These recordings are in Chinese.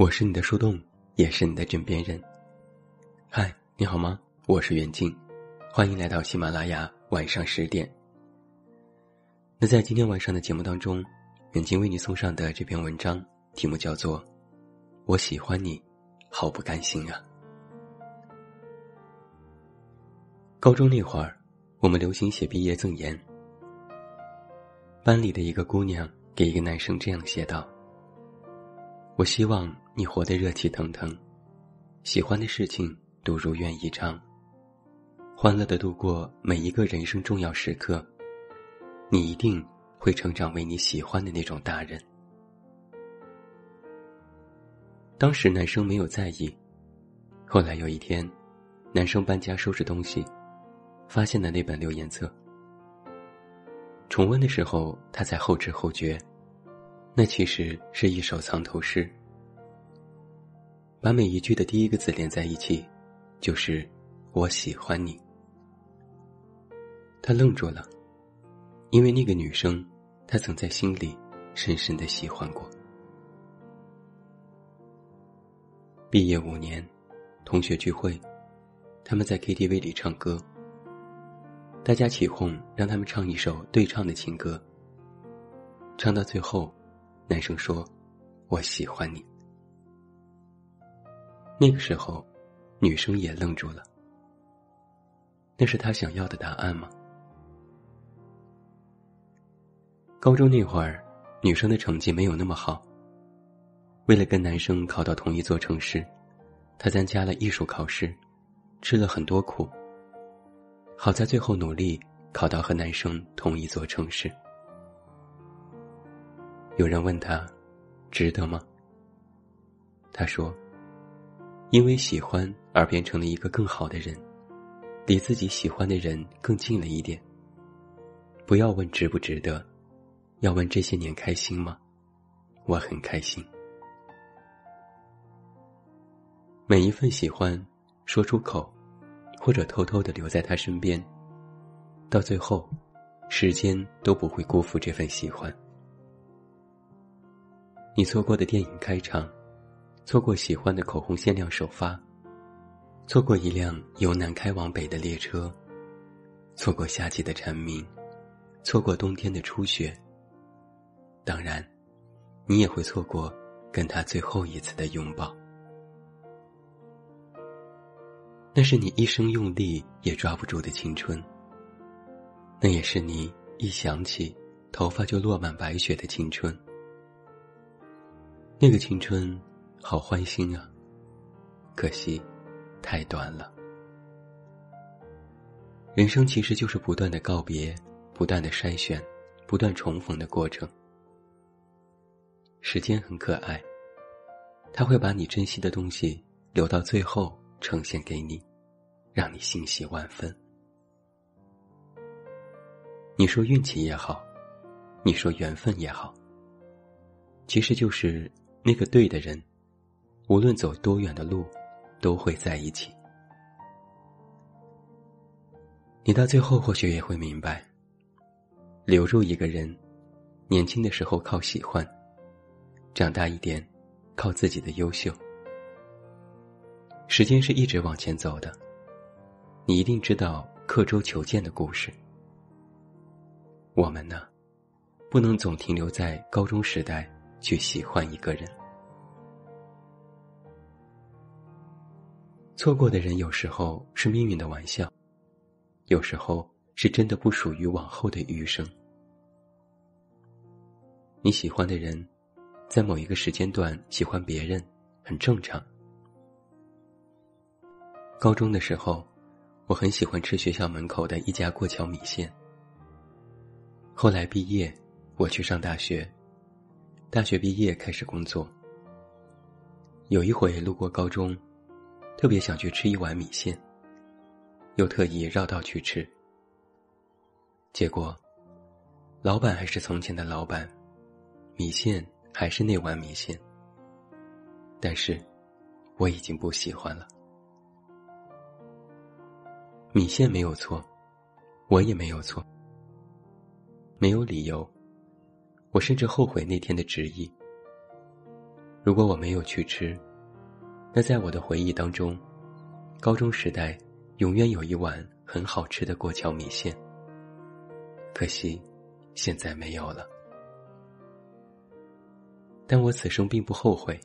我是你的树洞，也是你的枕边人。嗨，你好吗？我是袁静，欢迎来到喜马拉雅晚上十点。那在今天晚上的节目当中，远近为你送上的这篇文章题目叫做《我喜欢你，好不甘心啊》。高中那会儿，我们流行写毕业赠言，班里的一个姑娘给一个男生这样写道：“我希望。”你活得热气腾腾，喜欢的事情都如愿以偿，欢乐的度过每一个人生重要时刻。你一定会成长为你喜欢的那种大人。当时男生没有在意，后来有一天，男生搬家收拾东西，发现了那本留言册。重温的时候，他才后知后觉，那其实是一首藏头诗。把每一句的第一个字连在一起，就是“我喜欢你”。他愣住了，因为那个女生，他曾在心里深深的喜欢过。毕业五年，同学聚会，他们在 KTV 里唱歌。大家起哄，让他们唱一首对唱的情歌。唱到最后，男生说：“我喜欢你。”那个时候，女生也愣住了。那是她想要的答案吗？高中那会儿，女生的成绩没有那么好。为了跟男生考到同一座城市，她参加了艺术考试，吃了很多苦。好在最后努力考到和男生同一座城市。有人问她，值得吗？她说。因为喜欢而变成了一个更好的人，离自己喜欢的人更近了一点。不要问值不值得，要问这些年开心吗？我很开心。每一份喜欢，说出口，或者偷偷的留在他身边，到最后，时间都不会辜负这份喜欢。你错过的电影开场。错过喜欢的口红限量首发，错过一辆由南开往北的列车，错过夏季的蝉鸣，错过冬天的初雪。当然，你也会错过跟他最后一次的拥抱。那是你一生用力也抓不住的青春。那也是你一想起头发就落满白雪的青春。那个青春。好欢欣啊！可惜，太短了。人生其实就是不断的告别，不断的筛选，不断重逢的过程。时间很可爱，它会把你珍惜的东西留到最后呈现给你，让你欣喜万分。你说运气也好，你说缘分也好，其实就是那个对的人。无论走多远的路，都会在一起。你到最后或许也会明白，留住一个人，年轻的时候靠喜欢，长大一点，靠自己的优秀。时间是一直往前走的，你一定知道刻舟求剑的故事。我们呢，不能总停留在高中时代去喜欢一个人。错过的人有时候是命运的玩笑，有时候是真的不属于往后的余生。你喜欢的人，在某一个时间段喜欢别人，很正常。高中的时候，我很喜欢吃学校门口的一家过桥米线。后来毕业，我去上大学，大学毕业开始工作。有一回路过高中。特别想去吃一碗米线，又特意绕道去吃。结果，老板还是从前的老板，米线还是那碗米线。但是，我已经不喜欢了。米线没有错，我也没有错，没有理由。我甚至后悔那天的执意。如果我没有去吃，那在我的回忆当中，高中时代永远有一碗很好吃的过桥米线。可惜，现在没有了。但我此生并不后悔，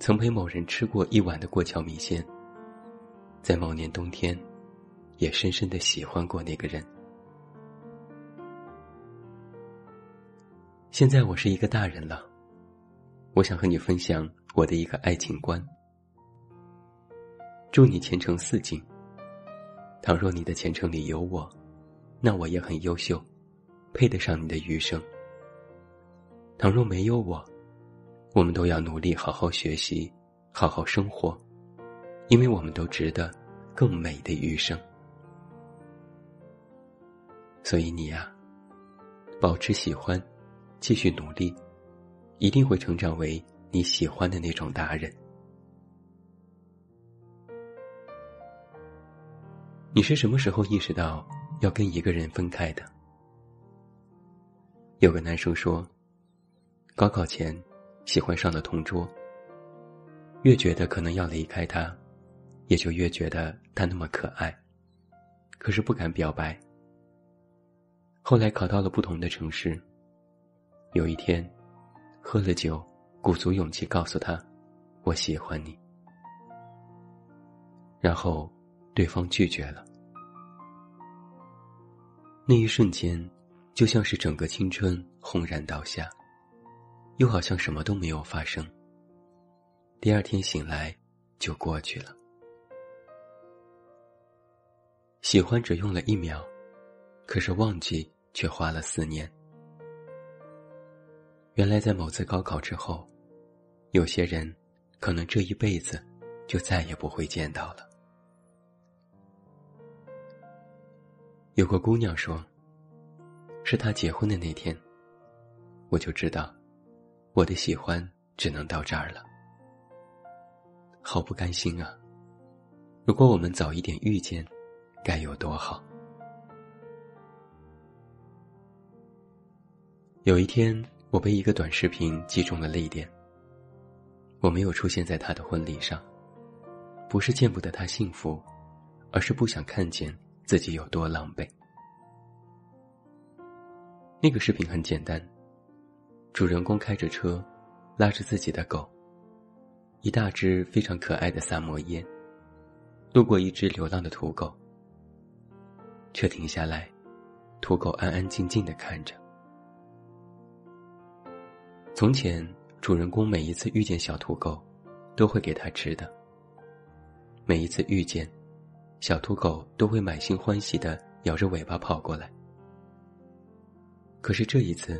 曾陪某人吃过一碗的过桥米线。在某年冬天，也深深的喜欢过那个人。现在我是一个大人了，我想和你分享我的一个爱情观。祝你前程似锦。倘若你的前程里有我，那我也很优秀，配得上你的余生。倘若没有我，我们都要努力好好学习，好好生活。因为我们都值得更美的余生，所以你呀，保持喜欢，继续努力，一定会成长为你喜欢的那种达人。你是什么时候意识到要跟一个人分开的？有个男生说，高考前喜欢上了同桌，越觉得可能要离开他。也就越觉得他那么可爱，可是不敢表白。后来考到了不同的城市，有一天，喝了酒，鼓足勇气告诉他：“我喜欢你。”然后，对方拒绝了。那一瞬间，就像是整个青春轰然倒下，又好像什么都没有发生。第二天醒来，就过去了。喜欢只用了一秒，可是忘记却花了四年。原来在某次高考之后，有些人可能这一辈子就再也不会见到了。有个姑娘说：“是她结婚的那天，我就知道，我的喜欢只能到这儿了。”好不甘心啊！如果我们早一点遇见。该有多好！有一天，我被一个短视频击中了泪点。我没有出现在他的婚礼上，不是见不得他幸福，而是不想看见自己有多狼狈。那个视频很简单，主人公开着车，拉着自己的狗，一大只非常可爱的萨摩耶，路过一只流浪的土狗。车停下来，土狗安安静静的看着。从前，主人公每一次遇见小土狗，都会给它吃的。每一次遇见，小土狗都会满心欢喜的摇着尾巴跑过来。可是这一次，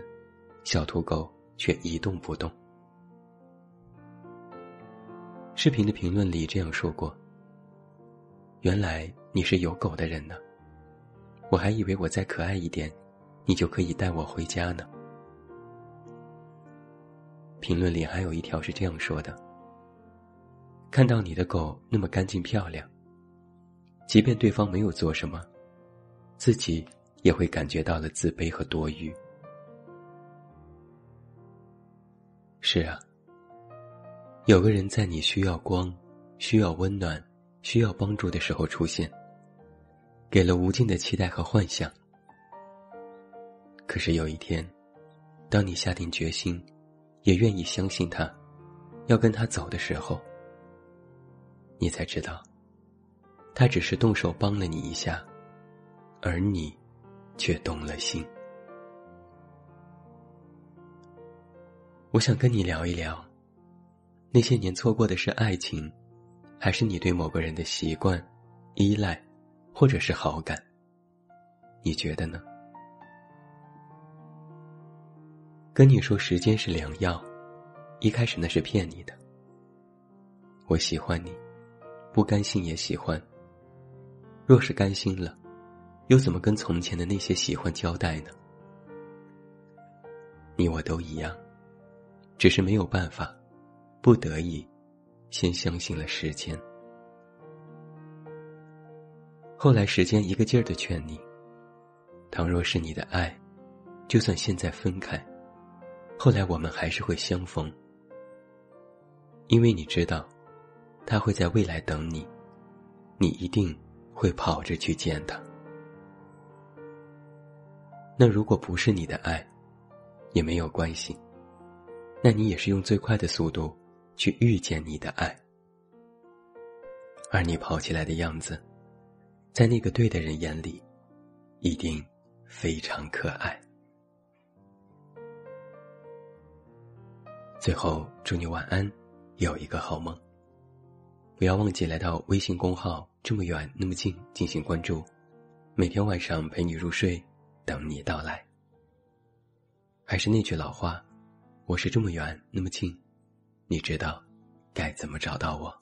小土狗却一动不动。视频的评论里这样说过：“原来你是有狗的人呢。”我还以为我再可爱一点，你就可以带我回家呢。评论里还有一条是这样说的：“看到你的狗那么干净漂亮，即便对方没有做什么，自己也会感觉到了自卑和多余。”是啊，有个人在你需要光、需要温暖、需要帮助的时候出现。给了无尽的期待和幻想，可是有一天，当你下定决心，也愿意相信他，要跟他走的时候，你才知道，他只是动手帮了你一下，而你，却动了心。我想跟你聊一聊，那些年错过的是爱情，还是你对某个人的习惯、依赖？或者是好感，你觉得呢？跟你说时间是良药，一开始那是骗你的。我喜欢你，不甘心也喜欢。若是甘心了，又怎么跟从前的那些喜欢交代呢？你我都一样，只是没有办法，不得已，先相信了时间。后来，时间一个劲儿的劝你：倘若是你的爱，就算现在分开，后来我们还是会相逢，因为你知道，他会在未来等你，你一定会跑着去见他。那如果不是你的爱，也没有关系。那你也是用最快的速度去遇见你的爱，而你跑起来的样子，在那个对的人眼里，一定非常可爱。最后，祝你晚安，有一个好梦。不要忘记来到微信公号“这么远那么近”进行关注，每天晚上陪你入睡，等你到来。还是那句老话。我是这么远那么近，你知道该怎么找到我？